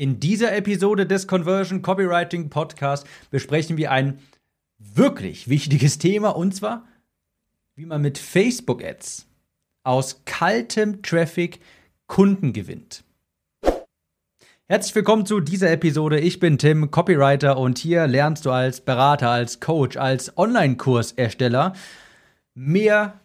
In dieser Episode des Conversion Copywriting Podcast besprechen wir ein wirklich wichtiges Thema und zwar, wie man mit Facebook Ads aus kaltem Traffic Kunden gewinnt. Herzlich willkommen zu dieser Episode. Ich bin Tim, Copywriter und hier lernst du als Berater, als Coach, als Online-Kursersteller mehr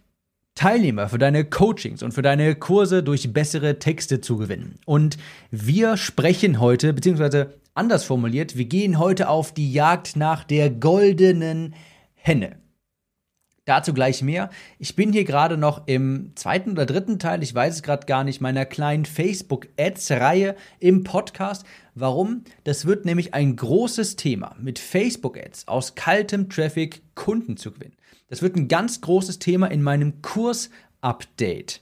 Teilnehmer für deine Coachings und für deine Kurse durch bessere Texte zu gewinnen. Und wir sprechen heute, beziehungsweise anders formuliert, wir gehen heute auf die Jagd nach der goldenen Henne. Dazu gleich mehr. Ich bin hier gerade noch im zweiten oder dritten Teil, ich weiß es gerade gar nicht, meiner kleinen Facebook-Ads-Reihe im Podcast. Warum? Das wird nämlich ein großes Thema, mit Facebook-Ads aus kaltem Traffic Kunden zu gewinnen. Das wird ein ganz großes Thema in meinem Kurs-Update.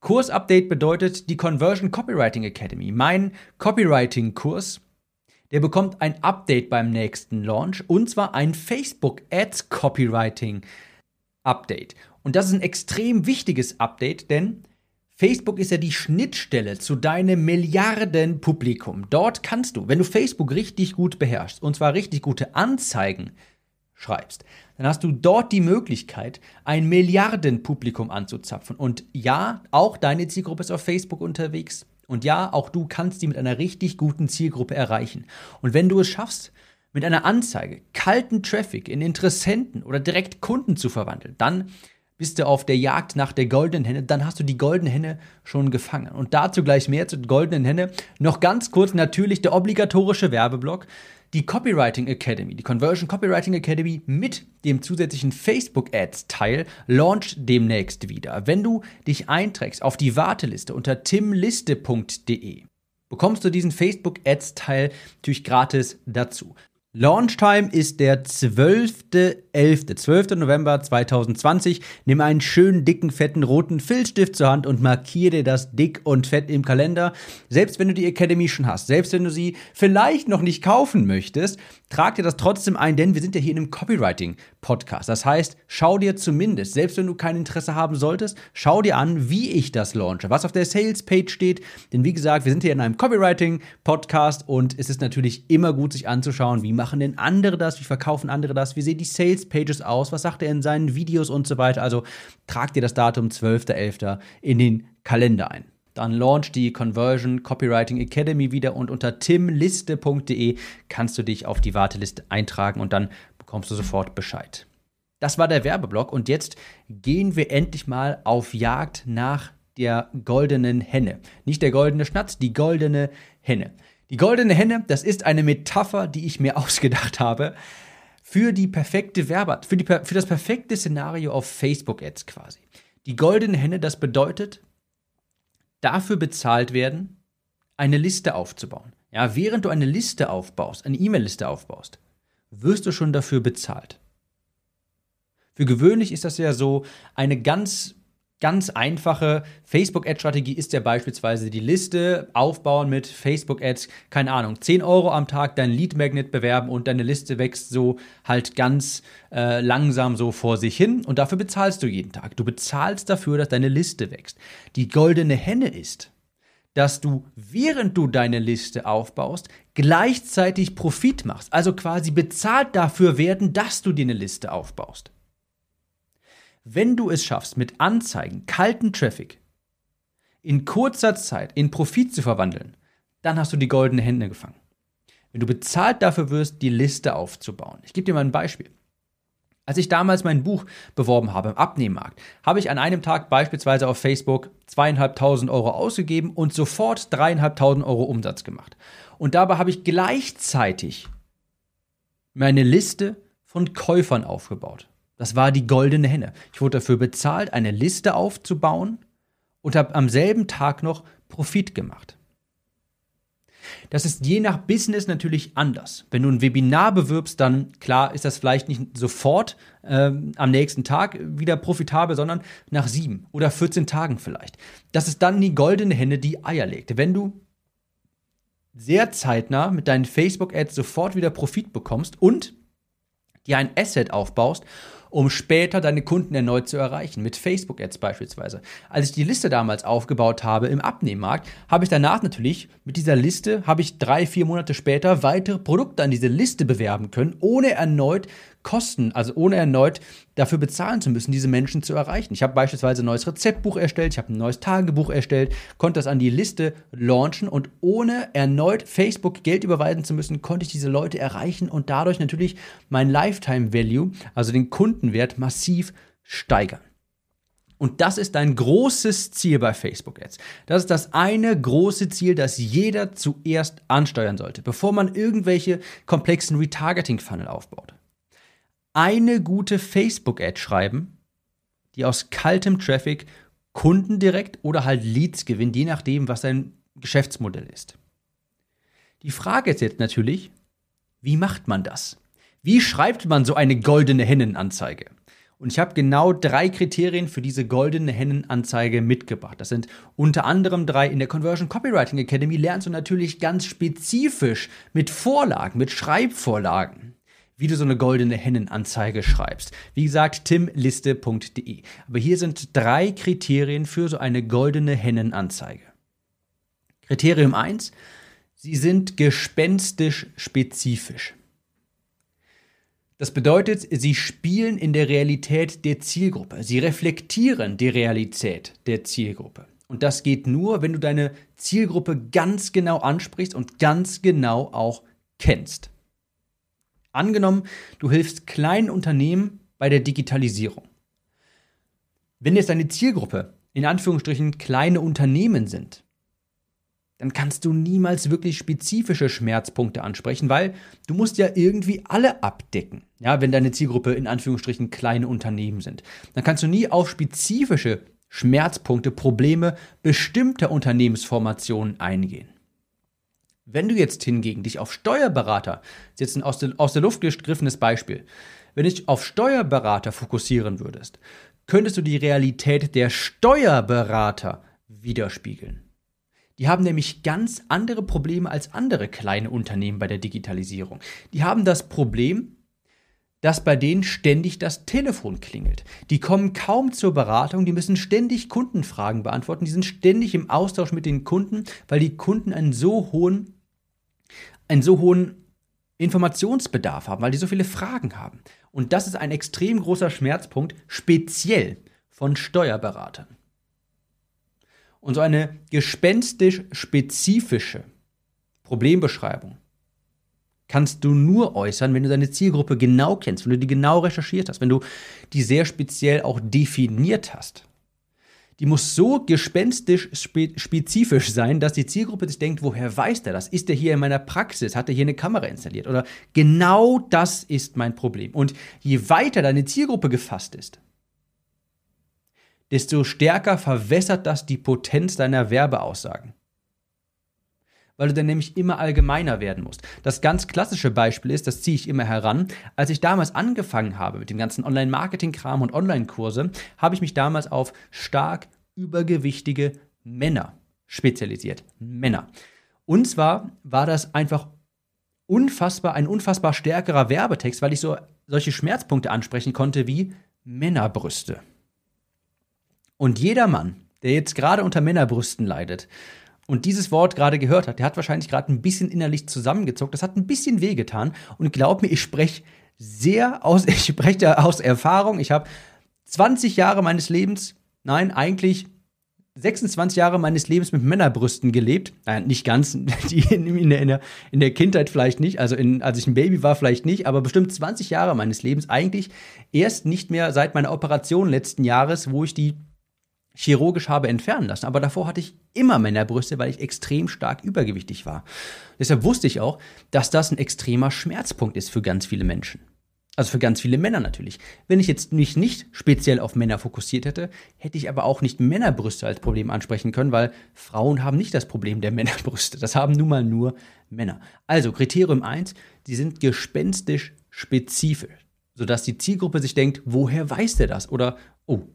Kurs-Update bedeutet die Conversion Copywriting Academy. Mein Copywriting-Kurs, der bekommt ein Update beim nächsten Launch und zwar ein Facebook Ads Copywriting Update. Und das ist ein extrem wichtiges Update, denn Facebook ist ja die Schnittstelle zu deinem Milliardenpublikum. Dort kannst du, wenn du Facebook richtig gut beherrschst, und zwar richtig gute Anzeigen schreibst, dann hast du dort die Möglichkeit, ein Milliardenpublikum anzuzapfen. Und ja, auch deine Zielgruppe ist auf Facebook unterwegs. Und ja, auch du kannst die mit einer richtig guten Zielgruppe erreichen. Und wenn du es schaffst, mit einer Anzeige kalten Traffic in Interessenten oder direkt Kunden zu verwandeln, dann bist du auf der Jagd nach der goldenen Henne, dann hast du die goldene Henne schon gefangen. Und dazu gleich mehr zur goldenen Henne. Noch ganz kurz natürlich der obligatorische Werbeblock die Copywriting Academy, die Conversion Copywriting Academy mit dem zusätzlichen Facebook Ads Teil launcht demnächst wieder. Wenn du dich einträgst auf die Warteliste unter timliste.de, bekommst du diesen Facebook Ads Teil natürlich gratis dazu. Launchtime ist der 12.11., 12. November 2020. Nimm einen schönen, dicken, fetten, roten Filzstift zur Hand und markiere das dick und fett im Kalender. Selbst wenn du die Academy schon hast, selbst wenn du sie vielleicht noch nicht kaufen möchtest, trag dir das trotzdem ein, denn wir sind ja hier in einem Copywriting-Podcast. Das heißt, schau dir zumindest, selbst wenn du kein Interesse haben solltest, schau dir an, wie ich das launche, was auf der Sales-Page steht. Denn wie gesagt, wir sind hier in einem Copywriting-Podcast und es ist natürlich immer gut, sich anzuschauen, wie machen denn andere das? Wie verkaufen andere das? Wie sehen die Sales Pages aus? Was sagt er in seinen Videos und so weiter? Also trag dir das Datum 12.11. in den Kalender ein. Dann launcht die Conversion Copywriting Academy wieder und unter timliste.de kannst du dich auf die Warteliste eintragen und dann bekommst du sofort Bescheid. Das war der Werbeblock und jetzt gehen wir endlich mal auf Jagd nach der goldenen Henne. Nicht der goldene Schnatz, die goldene Henne. Die goldene Henne, das ist eine Metapher, die ich mir ausgedacht habe für die perfekte Werbe, für, die, für das perfekte Szenario auf Facebook-Ads quasi. Die goldene Henne, das bedeutet, dafür bezahlt werden, eine Liste aufzubauen. Ja, während du eine Liste aufbaust, eine E-Mail-Liste aufbaust, wirst du schon dafür bezahlt. Für gewöhnlich ist das ja so eine ganz ganz einfache Facebook-Ad-Strategie ist ja beispielsweise die Liste aufbauen mit Facebook-Ads, keine Ahnung, 10 Euro am Tag dein Lead-Magnet bewerben und deine Liste wächst so halt ganz äh, langsam so vor sich hin und dafür bezahlst du jeden Tag. Du bezahlst dafür, dass deine Liste wächst. Die goldene Henne ist, dass du, während du deine Liste aufbaust, gleichzeitig Profit machst. Also quasi bezahlt dafür werden, dass du dir eine Liste aufbaust. Wenn du es schaffst, mit Anzeigen, kalten Traffic, in kurzer Zeit in Profit zu verwandeln, dann hast du die goldene Hände gefangen. Wenn du bezahlt dafür wirst, die Liste aufzubauen. Ich gebe dir mal ein Beispiel. Als ich damals mein Buch beworben habe im Abnehmmarkt, habe ich an einem Tag beispielsweise auf Facebook zweieinhalbtausend Euro ausgegeben und sofort dreieinhalbtausend Euro Umsatz gemacht. Und dabei habe ich gleichzeitig meine Liste von Käufern aufgebaut. Das war die goldene Henne. Ich wurde dafür bezahlt, eine Liste aufzubauen und habe am selben Tag noch Profit gemacht. Das ist je nach Business natürlich anders. Wenn du ein Webinar bewirbst, dann klar ist das vielleicht nicht sofort ähm, am nächsten Tag wieder profitabel, sondern nach sieben oder 14 Tagen vielleicht. Das ist dann die goldene Henne, die Eier legt. Wenn du sehr zeitnah mit deinen Facebook-Ads sofort wieder Profit bekommst und dir ein Asset aufbaust um später deine Kunden erneut zu erreichen, mit Facebook-Ads beispielsweise. Als ich die Liste damals aufgebaut habe im Abnehmmarkt, habe ich danach natürlich mit dieser Liste, habe ich drei, vier Monate später weitere Produkte an diese Liste bewerben können, ohne erneut Kosten, also ohne erneut dafür bezahlen zu müssen, diese Menschen zu erreichen. Ich habe beispielsweise ein neues Rezeptbuch erstellt, ich habe ein neues Tagebuch erstellt, konnte das an die Liste launchen und ohne erneut Facebook Geld überweisen zu müssen, konnte ich diese Leute erreichen und dadurch natürlich mein Lifetime Value, also den Kundenwert, massiv steigern. Und das ist ein großes Ziel bei Facebook Ads. Das ist das eine große Ziel, das jeder zuerst ansteuern sollte, bevor man irgendwelche komplexen Retargeting-Funnel aufbaut eine gute Facebook-Ad schreiben, die aus kaltem Traffic Kunden direkt oder halt Leads gewinnt, je nachdem, was dein Geschäftsmodell ist. Die Frage ist jetzt natürlich, wie macht man das? Wie schreibt man so eine goldene Hennenanzeige? Und ich habe genau drei Kriterien für diese goldene Hennenanzeige mitgebracht. Das sind unter anderem drei. In der Conversion Copywriting Academy lernst du natürlich ganz spezifisch mit Vorlagen, mit Schreibvorlagen wie du so eine goldene Hennenanzeige schreibst. Wie gesagt, timliste.de. Aber hier sind drei Kriterien für so eine goldene Hennenanzeige. Kriterium 1, sie sind gespenstisch spezifisch. Das bedeutet, sie spielen in der Realität der Zielgruppe. Sie reflektieren die Realität der Zielgruppe. Und das geht nur, wenn du deine Zielgruppe ganz genau ansprichst und ganz genau auch kennst. Angenommen, du hilfst kleinen Unternehmen bei der Digitalisierung. Wenn jetzt deine Zielgruppe in Anführungsstrichen kleine Unternehmen sind, dann kannst du niemals wirklich spezifische Schmerzpunkte ansprechen, weil du musst ja irgendwie alle abdecken. Ja, wenn deine Zielgruppe in Anführungsstrichen kleine Unternehmen sind, dann kannst du nie auf spezifische Schmerzpunkte, Probleme bestimmter Unternehmensformationen eingehen. Wenn du jetzt hingegen dich auf Steuerberater, das ist jetzt ein aus der, aus der Luft gegriffenes Beispiel, wenn du dich auf Steuerberater fokussieren würdest, könntest du die Realität der Steuerberater widerspiegeln. Die haben nämlich ganz andere Probleme als andere kleine Unternehmen bei der Digitalisierung. Die haben das Problem, dass bei denen ständig das Telefon klingelt. Die kommen kaum zur Beratung, die müssen ständig Kundenfragen beantworten, die sind ständig im Austausch mit den Kunden, weil die Kunden einen so hohen einen so hohen Informationsbedarf haben, weil die so viele Fragen haben. Und das ist ein extrem großer Schmerzpunkt, speziell von Steuerberatern. Und so eine gespenstisch spezifische Problembeschreibung kannst du nur äußern, wenn du deine Zielgruppe genau kennst, wenn du die genau recherchiert hast, wenn du die sehr speziell auch definiert hast die muss so gespenstisch spezifisch sein, dass die Zielgruppe sich denkt, woher weiß der das? Ist der hier in meiner Praxis? Hat er hier eine Kamera installiert? Oder genau das ist mein Problem. Und je weiter deine Zielgruppe gefasst ist, desto stärker verwässert das die Potenz deiner Werbeaussagen weil du dann nämlich immer allgemeiner werden musst. Das ganz klassische Beispiel ist, das ziehe ich immer heran, als ich damals angefangen habe mit dem ganzen Online-Marketing-Kram und Online-Kurse, habe ich mich damals auf stark übergewichtige Männer spezialisiert. Männer. Und zwar war das einfach unfassbar, ein unfassbar stärkerer Werbetext, weil ich so solche Schmerzpunkte ansprechen konnte wie Männerbrüste. Und jeder Mann, der jetzt gerade unter Männerbrüsten leidet, und dieses Wort gerade gehört hat, der hat wahrscheinlich gerade ein bisschen innerlich zusammengezuckt. Das hat ein bisschen wehgetan. Und glaub mir, ich spreche sehr aus, ich spreche aus Erfahrung. Ich habe 20 Jahre meines Lebens, nein, eigentlich 26 Jahre meines Lebens mit Männerbrüsten gelebt. Nein, nicht ganz, die in, der, in, der, in der Kindheit vielleicht nicht, also in, als ich ein Baby war vielleicht nicht, aber bestimmt 20 Jahre meines Lebens eigentlich erst nicht mehr seit meiner Operation letzten Jahres, wo ich die chirurgisch habe entfernen lassen. Aber davor hatte ich immer Männerbrüste, weil ich extrem stark übergewichtig war. Deshalb wusste ich auch, dass das ein extremer Schmerzpunkt ist für ganz viele Menschen. Also für ganz viele Männer natürlich. Wenn ich jetzt mich nicht speziell auf Männer fokussiert hätte, hätte ich aber auch nicht Männerbrüste als Problem ansprechen können, weil Frauen haben nicht das Problem der Männerbrüste. Das haben nun mal nur Männer. Also Kriterium 1, sie sind gespenstisch spezifisch, sodass die Zielgruppe sich denkt, woher weiß der das? Oder, oh,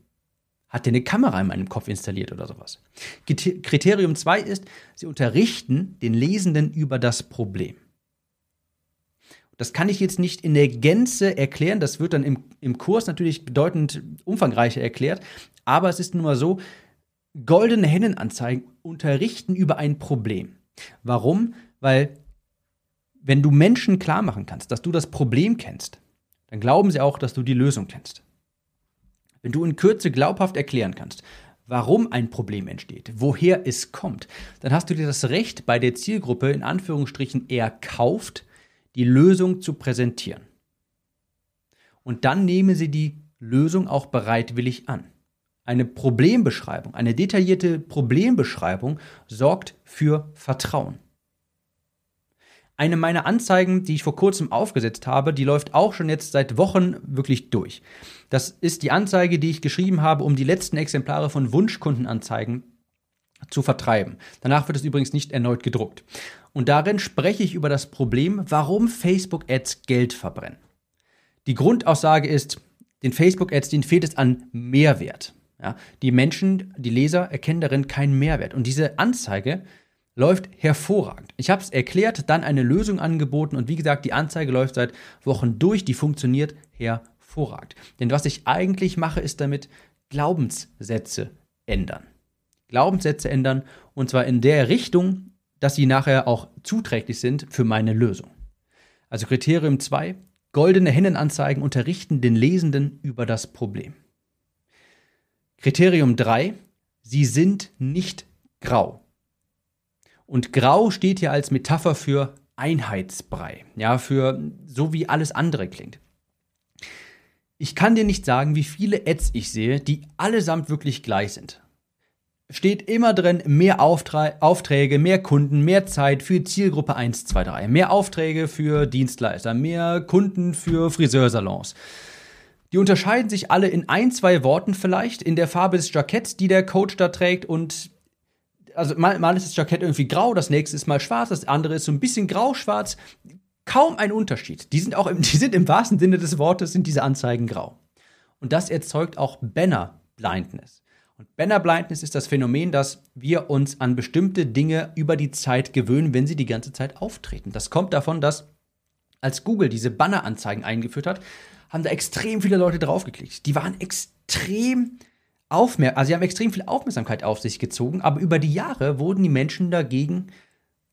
hat der eine Kamera in meinem Kopf installiert oder sowas? Kriterium 2 ist, sie unterrichten den Lesenden über das Problem. Das kann ich jetzt nicht in der Gänze erklären. Das wird dann im, im Kurs natürlich bedeutend umfangreicher erklärt. Aber es ist nun mal so, goldene Hennenanzeigen unterrichten über ein Problem. Warum? Weil wenn du Menschen klar machen kannst, dass du das Problem kennst, dann glauben sie auch, dass du die Lösung kennst. Wenn du in Kürze glaubhaft erklären kannst, warum ein Problem entsteht, woher es kommt, dann hast du dir das Recht bei der Zielgruppe in Anführungsstrichen erkauft, die Lösung zu präsentieren. Und dann nehmen sie die Lösung auch bereitwillig an. Eine Problembeschreibung, eine detaillierte Problembeschreibung sorgt für Vertrauen. Eine meiner Anzeigen, die ich vor kurzem aufgesetzt habe, die läuft auch schon jetzt seit Wochen wirklich durch. Das ist die Anzeige, die ich geschrieben habe, um die letzten Exemplare von Wunschkundenanzeigen zu vertreiben. Danach wird es übrigens nicht erneut gedruckt. Und darin spreche ich über das Problem, warum Facebook-Ads Geld verbrennen. Die Grundaussage ist, den Facebook-Ads, denen fehlt es an Mehrwert. Ja, die Menschen, die Leser erkennen darin keinen Mehrwert. Und diese Anzeige läuft hervorragend. Ich habe es erklärt, dann eine Lösung angeboten und wie gesagt, die Anzeige läuft seit Wochen durch, die funktioniert hervorragend. Denn was ich eigentlich mache, ist damit Glaubenssätze ändern. Glaubenssätze ändern und zwar in der Richtung, dass sie nachher auch zuträglich sind für meine Lösung. Also Kriterium 2, goldene Hennenanzeigen unterrichten den Lesenden über das Problem. Kriterium 3, sie sind nicht grau. Und grau steht hier als Metapher für Einheitsbrei, ja, für so wie alles andere klingt. Ich kann dir nicht sagen, wie viele Ads ich sehe, die allesamt wirklich gleich sind. Steht immer drin, mehr Auftra Aufträge, mehr Kunden, mehr Zeit für Zielgruppe 1, 2, 3, mehr Aufträge für Dienstleister, mehr Kunden für Friseursalons. Die unterscheiden sich alle in ein, zwei Worten vielleicht, in der Farbe des Jacketts, die der Coach da trägt und also mal, mal ist das Jackett irgendwie grau, das nächste ist mal schwarz, das andere ist so ein bisschen grau-schwarz. Kaum ein Unterschied. Die sind auch im, die sind im wahrsten Sinne des Wortes, sind diese Anzeigen grau. Und das erzeugt auch Banner Blindness. Und Banner Blindness ist das Phänomen, dass wir uns an bestimmte Dinge über die Zeit gewöhnen, wenn sie die ganze Zeit auftreten. Das kommt davon, dass als Google diese Banner-Anzeigen eingeführt hat, haben da extrem viele Leute draufgeklickt. Die waren extrem Aufmer also sie haben extrem viel Aufmerksamkeit auf sich gezogen, aber über die Jahre wurden die Menschen dagegen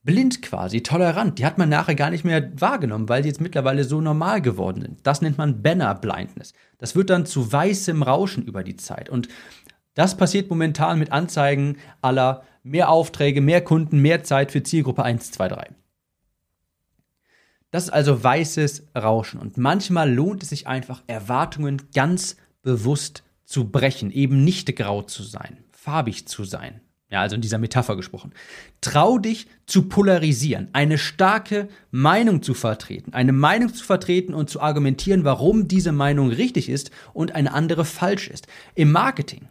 blind quasi, tolerant. Die hat man nachher gar nicht mehr wahrgenommen, weil die jetzt mittlerweile so normal geworden sind. Das nennt man Banner Blindness. Das wird dann zu weißem Rauschen über die Zeit. Und das passiert momentan mit Anzeigen aller mehr Aufträge, mehr Kunden, mehr Zeit für Zielgruppe 1, 2, 3. Das ist also weißes Rauschen. Und manchmal lohnt es sich einfach, Erwartungen ganz bewusst zu brechen, eben nicht grau zu sein, farbig zu sein. Ja, also in dieser Metapher gesprochen. Trau dich zu polarisieren, eine starke Meinung zu vertreten, eine Meinung zu vertreten und zu argumentieren, warum diese Meinung richtig ist und eine andere falsch ist. Im Marketing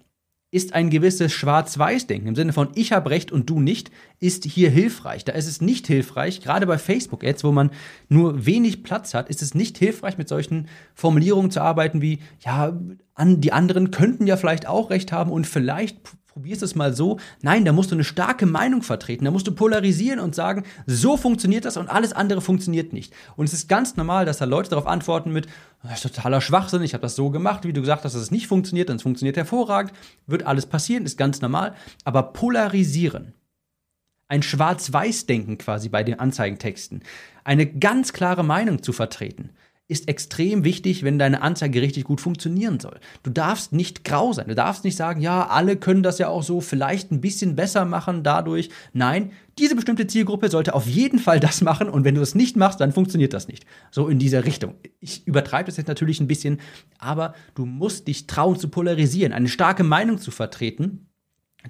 ist ein gewisses Schwarz-Weiß-Denken im Sinne von ich habe recht und du nicht, ist hier hilfreich. Da ist es nicht hilfreich, gerade bei Facebook-Ads, wo man nur wenig Platz hat, ist es nicht hilfreich, mit solchen Formulierungen zu arbeiten wie, ja, an, die anderen könnten ja vielleicht auch recht haben und vielleicht probierst es mal so. Nein, da musst du eine starke Meinung vertreten. Da musst du polarisieren und sagen, so funktioniert das und alles andere funktioniert nicht. Und es ist ganz normal, dass da Leute darauf antworten mit, das ist totaler Schwachsinn, ich habe das so gemacht, wie du gesagt hast, dass es nicht funktioniert, dann es funktioniert hervorragend, wird alles passieren, ist ganz normal. Aber polarisieren, ein Schwarz-Weiß-Denken quasi bei den Anzeigentexten, eine ganz klare Meinung zu vertreten, ist extrem wichtig, wenn deine Anzeige richtig gut funktionieren soll. Du darfst nicht grau sein. Du darfst nicht sagen, ja, alle können das ja auch so vielleicht ein bisschen besser machen dadurch. Nein, diese bestimmte Zielgruppe sollte auf jeden Fall das machen und wenn du das nicht machst, dann funktioniert das nicht. So in dieser Richtung. Ich übertreibe das jetzt natürlich ein bisschen, aber du musst dich trauen zu polarisieren, eine starke Meinung zu vertreten.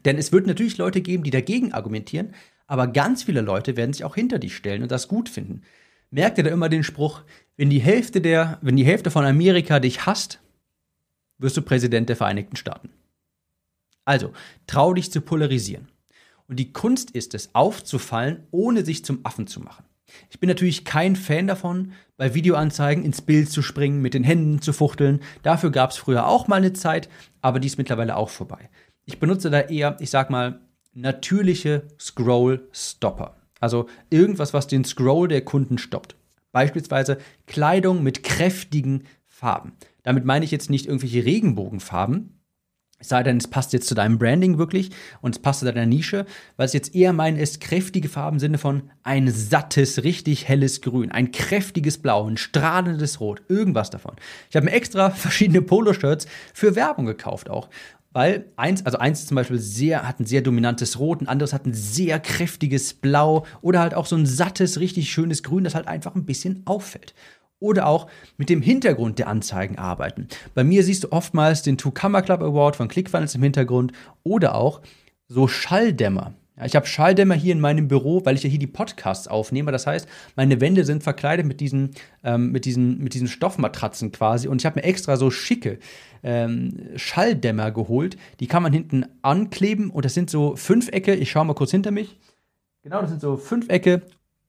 Denn es wird natürlich Leute geben, die dagegen argumentieren, aber ganz viele Leute werden sich auch hinter dich stellen und das gut finden merkt ihr da immer den Spruch, wenn die Hälfte der, wenn die Hälfte von Amerika dich hasst, wirst du Präsident der Vereinigten Staaten. Also, trau dich zu polarisieren. Und die Kunst ist es, aufzufallen, ohne sich zum Affen zu machen. Ich bin natürlich kein Fan davon, bei Videoanzeigen ins Bild zu springen, mit den Händen zu fuchteln. Dafür gab es früher auch mal eine Zeit, aber die ist mittlerweile auch vorbei. Ich benutze da eher, ich sag mal, natürliche Scroll-Stopper. Also irgendwas, was den Scroll der Kunden stoppt. Beispielsweise Kleidung mit kräftigen Farben. Damit meine ich jetzt nicht irgendwelche Regenbogenfarben, es sei denn, es passt jetzt zu deinem Branding wirklich und es passt zu deiner Nische. Was ich jetzt eher meine, ist kräftige Farben im Sinne von ein sattes, richtig helles Grün, ein kräftiges Blau, ein strahlendes Rot, irgendwas davon. Ich habe mir extra verschiedene Poloshirts für Werbung gekauft auch. Weil eins, also eins zum Beispiel sehr, hat ein sehr dominantes Rot, ein anderes hat ein sehr kräftiges Blau oder halt auch so ein sattes, richtig schönes Grün, das halt einfach ein bisschen auffällt oder auch mit dem Hintergrund der Anzeigen arbeiten. Bei mir siehst du oftmals den Two-Camera Club Award von ClickFunnels im Hintergrund oder auch so Schalldämmer. Ja, ich habe Schalldämmer hier in meinem Büro, weil ich ja hier die Podcasts aufnehme. Das heißt, meine Wände sind verkleidet mit diesen, ähm, mit diesen, mit diesen Stoffmatratzen quasi. Und ich habe mir extra so schicke ähm, Schalldämmer geholt. Die kann man hinten ankleben und das sind so Fünfecke. Ich schaue mal kurz hinter mich. Genau, das sind so Fünfecke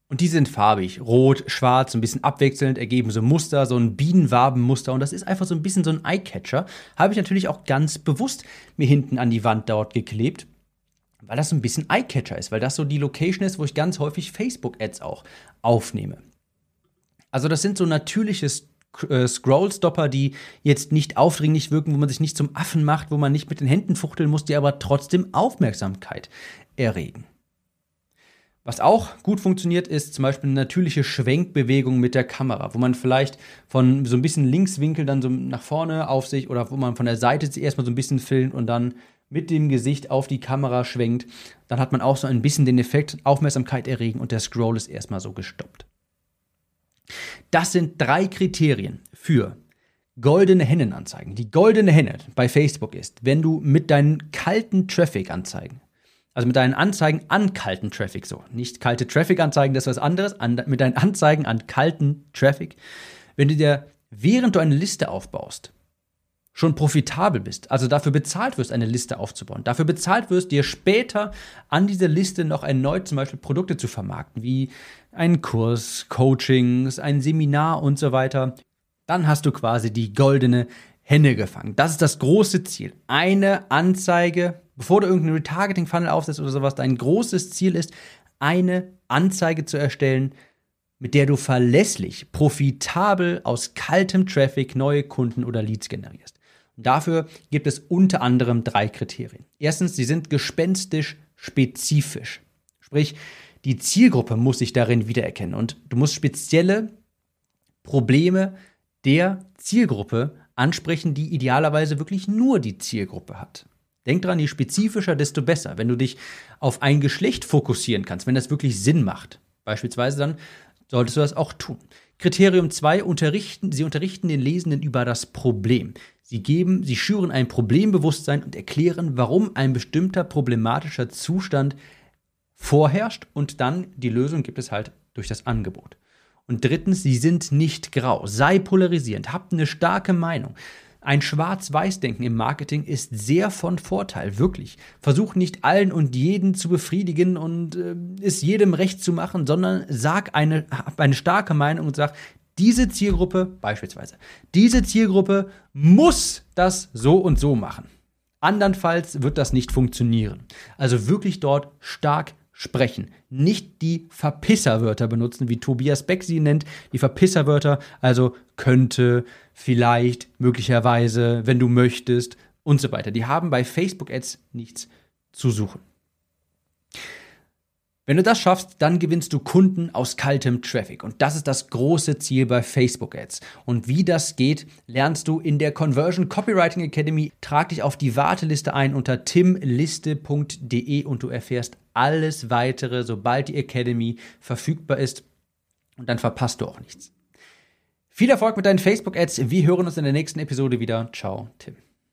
und die sind farbig. Rot, schwarz, ein bisschen abwechselnd, ergeben so Muster, so ein Bienenwabenmuster. Und das ist einfach so ein bisschen so ein Eyecatcher. Habe ich natürlich auch ganz bewusst mir hinten an die Wand dort geklebt, weil das so ein bisschen Eyecatcher ist, weil das so die Location ist, wo ich ganz häufig Facebook-Ads auch aufnehme. Also das sind so natürliche äh, Scrollstopper, die jetzt nicht aufdringlich wirken, wo man sich nicht zum Affen macht, wo man nicht mit den Händen fuchteln muss, die aber trotzdem Aufmerksamkeit erregen. Was auch gut funktioniert, ist zum Beispiel eine natürliche Schwenkbewegung mit der Kamera, wo man vielleicht von so ein bisschen Linkswinkel dann so nach vorne auf sich oder wo man von der Seite erstmal so ein bisschen filmt und dann mit dem Gesicht auf die Kamera schwenkt. Dann hat man auch so ein bisschen den Effekt Aufmerksamkeit erregen und der Scroll ist erstmal so gestoppt. Das sind drei Kriterien für goldene Hennenanzeigen. Die goldene Henne bei Facebook ist, wenn du mit deinen kalten Traffic-Anzeigen also mit deinen Anzeigen an kalten Traffic, so. Nicht kalte Traffic-Anzeigen, das ist was anderes. An, mit deinen Anzeigen an kalten Traffic. Wenn du dir, während du eine Liste aufbaust, schon profitabel bist, also dafür bezahlt wirst, eine Liste aufzubauen, dafür bezahlt wirst, dir später an dieser Liste noch erneut zum Beispiel Produkte zu vermarkten, wie einen Kurs, Coachings, ein Seminar und so weiter, dann hast du quasi die goldene Henne gefangen. Das ist das große Ziel. Eine Anzeige bevor du irgendeinen Retargeting-Funnel aufsetzt oder sowas, dein großes Ziel ist, eine Anzeige zu erstellen, mit der du verlässlich, profitabel aus kaltem Traffic neue Kunden oder Leads generierst. Dafür gibt es unter anderem drei Kriterien. Erstens, sie sind gespenstisch spezifisch. Sprich, die Zielgruppe muss sich darin wiedererkennen und du musst spezielle Probleme der Zielgruppe ansprechen, die idealerweise wirklich nur die Zielgruppe hat. Denk dran, je spezifischer, desto besser. Wenn du dich auf ein Geschlecht fokussieren kannst, wenn das wirklich Sinn macht, beispielsweise, dann solltest du das auch tun. Kriterium 2, unterrichten, sie unterrichten den Lesenden über das Problem. Sie geben, sie schüren ein Problembewusstsein und erklären, warum ein bestimmter problematischer Zustand vorherrscht und dann die Lösung gibt es halt durch das Angebot. Und drittens, sie sind nicht grau. Sei polarisierend, habt eine starke Meinung. Ein Schwarz-Weiß-Denken im Marketing ist sehr von Vorteil, wirklich. Versuch nicht allen und jeden zu befriedigen und äh, es jedem recht zu machen, sondern sag eine, eine starke Meinung und sag, diese Zielgruppe, beispielsweise, diese Zielgruppe muss das so und so machen. Andernfalls wird das nicht funktionieren. Also wirklich dort stark sprechen. Nicht die Verpisserwörter benutzen, wie Tobias Beck sie nennt. Die Verpisserwörter, also könnte, vielleicht, möglicherweise, wenn du möchtest und so weiter. Die haben bei Facebook Ads nichts zu suchen. Wenn du das schaffst, dann gewinnst du Kunden aus kaltem Traffic. Und das ist das große Ziel bei Facebook Ads. Und wie das geht, lernst du in der Conversion Copywriting Academy. Trag dich auf die Warteliste ein unter timliste.de und du erfährst alles weitere, sobald die Academy verfügbar ist. Und dann verpasst du auch nichts. Viel Erfolg mit deinen Facebook Ads. Wir hören uns in der nächsten Episode wieder. Ciao, Tim.